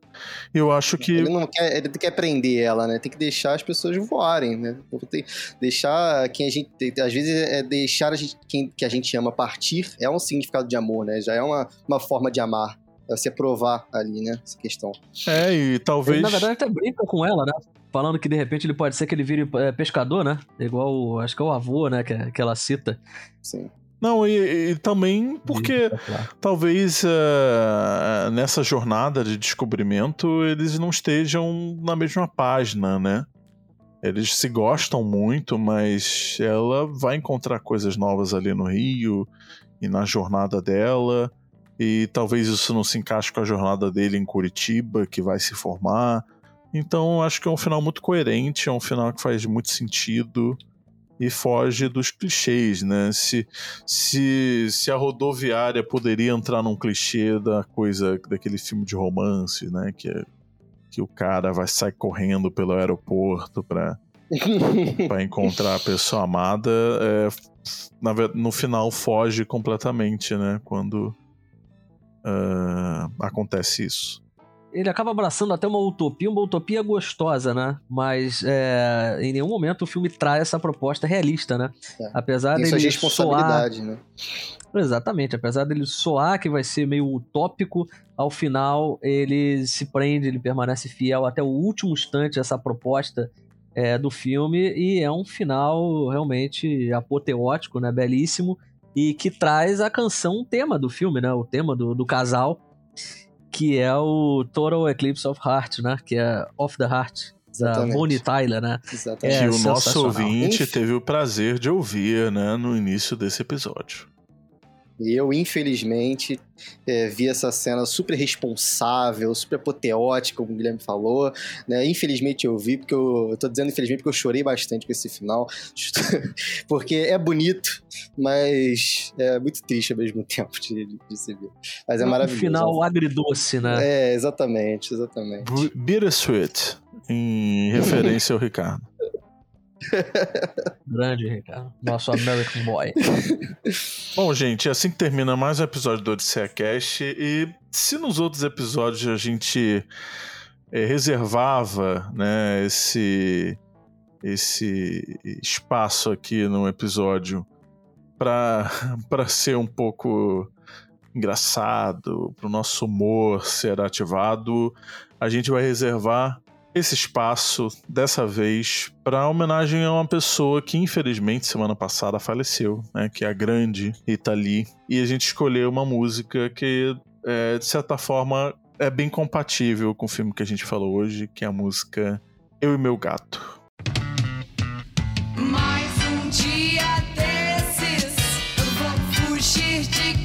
Eu acho que Ele não quer, ele quer prender ela, né? Tem que deixar as pessoas voarem, né? Deixar quem a gente. Às vezes é deixar a gente, quem que a gente ama partir é um significado de amor, né? Já é uma, uma forma de amar. É você provar ali, né? Essa questão. é e Ele, talvez na verdade, até brinca com ela, né? Falando que de repente ele pode ser que ele vire é, pescador, né? Igual, o- acho que é o avô, né? Que, que ela cita. Sim. não e, e também porque talvez eh, nessa jornada de descobrimento eles não estejam na mesma página, né? Eles se gostam muito, mas ela vai encontrar coisas novas ali no Rio e na jornada dela. E talvez isso não se encaixe com a jornada dele em Curitiba, que vai se formar. Então acho que é um final muito coerente, é um final que faz muito sentido e foge dos clichês, né? Se, se, se a rodoviária poderia entrar num clichê da coisa, daquele filme de romance, né? Que, é- que o cara vai sair correndo pelo aeroporto pra, pra encontrar a pessoa amada, é, na no final foge completamente, né? Quando ah, acontece isso. Ele acaba abraçando até uma utopia, uma utopia gostosa, né? Mas é, em nenhum momento o filme traz essa proposta realista, né? É. Apesar Tem dele soar responsabilidades, né? Exatamente, apesar dele soar que vai ser meio utópico, ao final ele se prende, ele permanece fiel até o último instante a essa proposta é, do filme e é um final realmente apoteótico, né, belíssimo e que traz a canção tema do filme, né, o tema do, do casal, que é o Total Eclipse of Heart, né, que é Off the Heart, da Exatamente. Bonnie Tyler, né. Exatamente. É, que o nosso ouvinte Enfim. teve o prazer de ouvir, né? No início desse episódio. E eu, infelizmente, é, vi essa cena super responsável, super apoteótica, como o Guilherme falou. Né? Infelizmente eu vi, porque eu, eu tô dizendo infelizmente porque eu chorei bastante com esse final. porque é bonito, mas é muito triste ao mesmo tempo de, de, de se ver. Mas é um maravilhoso. final agridoce, né. É, exatamente, exatamente. B- Bittersweet, em referência ao Ricardo. Grande, Ricardo. Nosso American Boy. Bom, gente, assim que termina mais um episódio do Odisseia Cast. E se nos outros episódios a gente eh, reservava né, esse, esse espaço aqui no episódio para ser um pouco engraçado, para o nosso humor ser ativado, a gente vai reservar esse espaço, dessa vez, para homenagem a uma pessoa que infelizmente semana passada faleceu, né? Que é a grande Itali, E a gente escolheu uma música que, é, de certa forma, é bem compatível com o filme que a gente falou hoje, que é a música Eu e Meu Gato. Mais um dia desses, eu vou fugir de